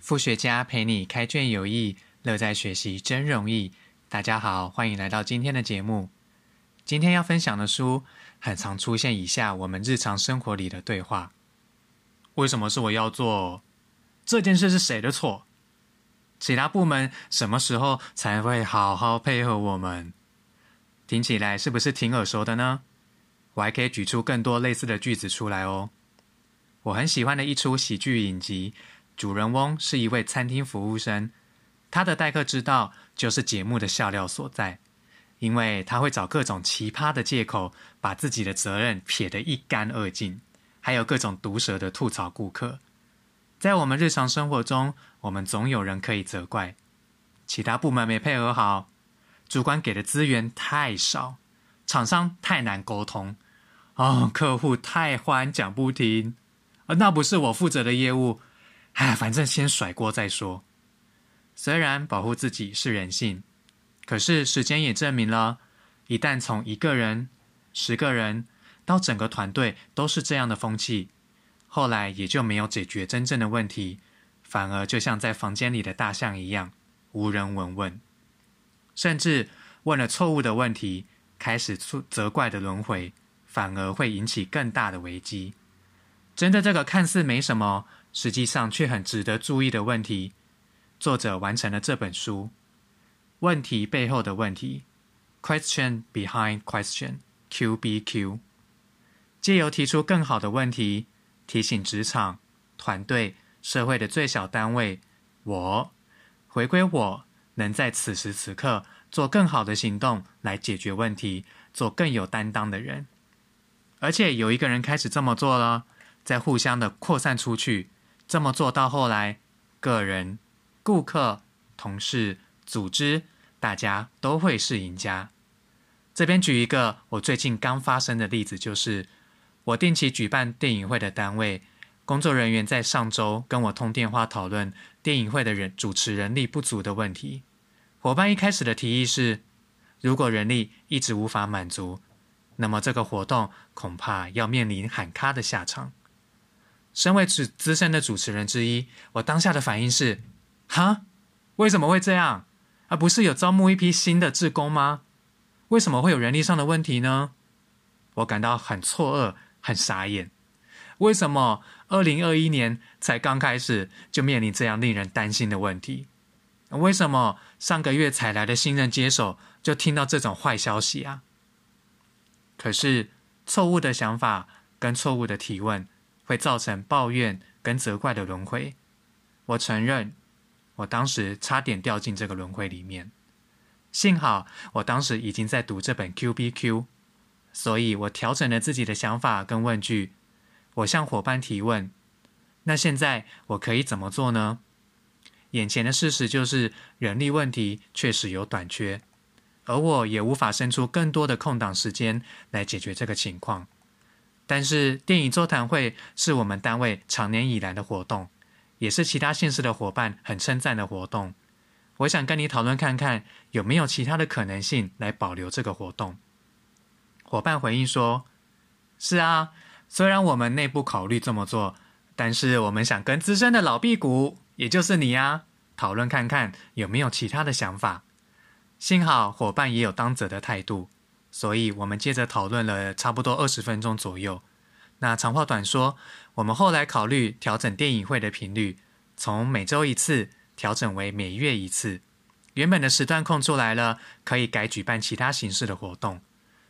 副学家陪你开卷有益，乐在学习真容易。大家好，欢迎来到今天的节目。今天要分享的书，很常出现以下我们日常生活里的对话：为什么是我要做这件事？是谁的错？其他部门什么时候才会好好配合我们？听起来是不是挺耳熟的呢？我还可以举出更多类似的句子出来哦。我很喜欢的一出喜剧影集。主人翁是一位餐厅服务生，他的待客之道就是节目的笑料所在，因为他会找各种奇葩的借口，把自己的责任撇得一干二净，还有各种毒舌的吐槽顾客。在我们日常生活中，我们总有人可以责怪，其他部门没配合好，主管给的资源太少，厂商太难沟通，哦，客户太欢讲不停，啊，那不是我负责的业务。哎，反正先甩锅再说。虽然保护自己是人性，可是时间也证明了，一旦从一个人、十个人到整个团队都是这样的风气，后来也就没有解决真正的问题，反而就像在房间里的大象一样，无人闻问，甚至问了错误的问题，开始出责怪的轮回，反而会引起更大的危机。真的，这个看似没什么。实际上却很值得注意的问题，作者完成了这本书。问题背后的问题，Question Behind Question（QBQ），借由提出更好的问题，提醒职场、团队、社会的最小单位——我，回归我，能在此时此刻做更好的行动来解决问题，做更有担当的人。而且有一个人开始这么做了，在互相的扩散出去。这么做到后来，个人、顾客、同事、组织，大家都会是赢家。这边举一个我最近刚发生的例子，就是我定期举办电影会的单位，工作人员在上周跟我通电话讨论电影会的人主持人力不足的问题。伙伴一开始的提议是，如果人力一直无法满足，那么这个活动恐怕要面临喊卡的下场。身为资资深的主持人之一，我当下的反应是：哈，为什么会这样？而不是有招募一批新的志工吗？为什么会有人力上的问题呢？我感到很错愕，很傻眼。为什么二零二一年才刚开始就面临这样令人担心的问题？为什么上个月才来的新人接手就听到这种坏消息啊？可是错误的想法跟错误的提问。会造成抱怨跟责怪的轮回。我承认，我当时差点掉进这个轮回里面。幸好我当时已经在读这本 Q B Q，所以我调整了自己的想法跟问句。我向伙伴提问：那现在我可以怎么做呢？眼前的事实就是人力问题确实有短缺，而我也无法生出更多的空档时间来解决这个情况。但是电影座谈会是我们单位常年以来的活动，也是其他县市的伙伴很称赞的活动。我想跟你讨论看看有没有其他的可能性来保留这个活动。伙伴回应说：“是啊，虽然我们内部考虑这么做，但是我们想跟资深的老屁股，也就是你啊，讨论看看有没有其他的想法。”幸好伙伴也有当责的态度。所以我们接着讨论了差不多二十分钟左右。那长话短说，我们后来考虑调整电影会的频率，从每周一次调整为每月一次。原本的时段空出来了，可以改举办其他形式的活动。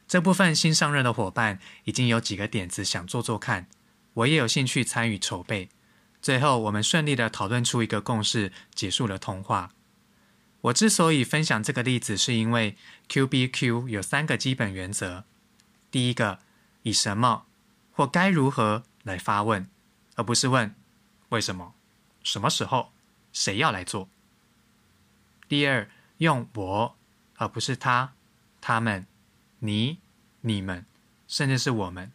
这部分新上任的伙伴已经有几个点子想做做看，我也有兴趣参与筹备。最后我们顺利的讨论出一个共识，结束了通话。我之所以分享这个例子，是因为 Q B Q 有三个基本原则：第一个，以什么或该如何来发问，而不是问为什么、什么时候、谁要来做；第二，用我而不是他、他们、你、你们，甚至是我们，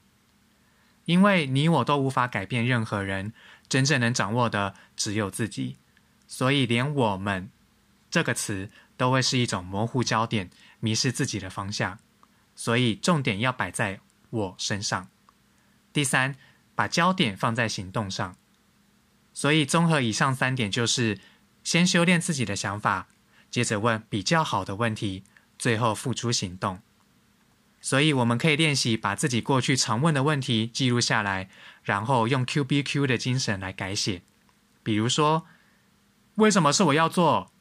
因为你我都无法改变任何人，真正能掌握的只有自己，所以连我们。这个词都会是一种模糊焦点，迷失自己的方向，所以重点要摆在我身上。第三，把焦点放在行动上。所以综合以上三点，就是先修炼自己的想法，接着问比较好的问题，最后付诸行动。所以我们可以练习把自己过去常问的问题记录下来，然后用 Q B Q 的精神来改写。比如说，为什么是我要做？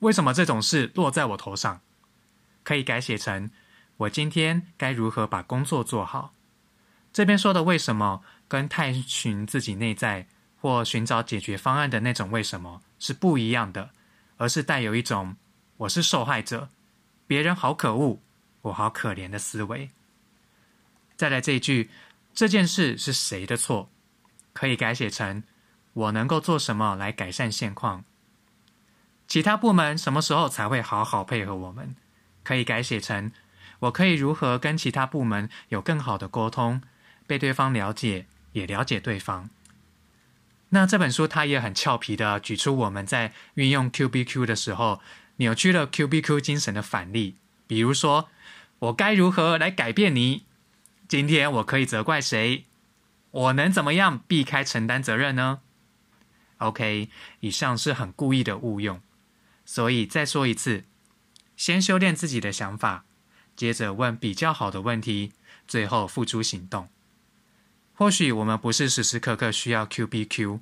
为什么这种事落在我头上？可以改写成我今天该如何把工作做好？这边说的为什么，跟探寻自己内在或寻找解决方案的那种为什么是不一样的，而是带有一种我是受害者，别人好可恶。我好可怜的思维。再来这一句，这件事是谁的错？可以改写成我能够做什么来改善现况？其他部门什么时候才会好好配合我们？可以改写成我可以如何跟其他部门有更好的沟通，被对方了解，也了解对方。那这本书它也很俏皮的举出我们在运用 Q B Q 的时候扭曲了 Q B Q 精神的反例，比如说。我该如何来改变你？今天我可以责怪谁？我能怎么样避开承担责任呢？OK，以上是很故意的误用，所以再说一次：先修炼自己的想法，接着问比较好的问题，最后付诸行动。或许我们不是时时刻刻需要 Q B Q，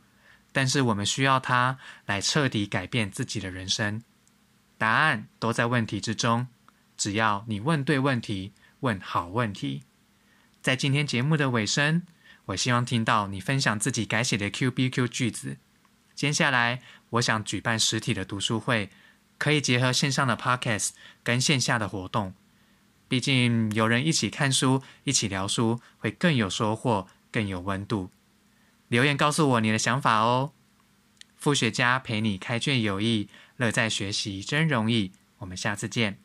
但是我们需要它来彻底改变自己的人生。答案都在问题之中。只要你问对问题，问好问题，在今天节目的尾声，我希望听到你分享自己改写的 Q B Q 句子。接下来，我想举办实体的读书会，可以结合线上的 Podcast 跟线下的活动。毕竟有人一起看书、一起聊书，会更有收获、更有温度。留言告诉我你的想法哦。副学家陪你开卷有益，乐在学习真容易。我们下次见。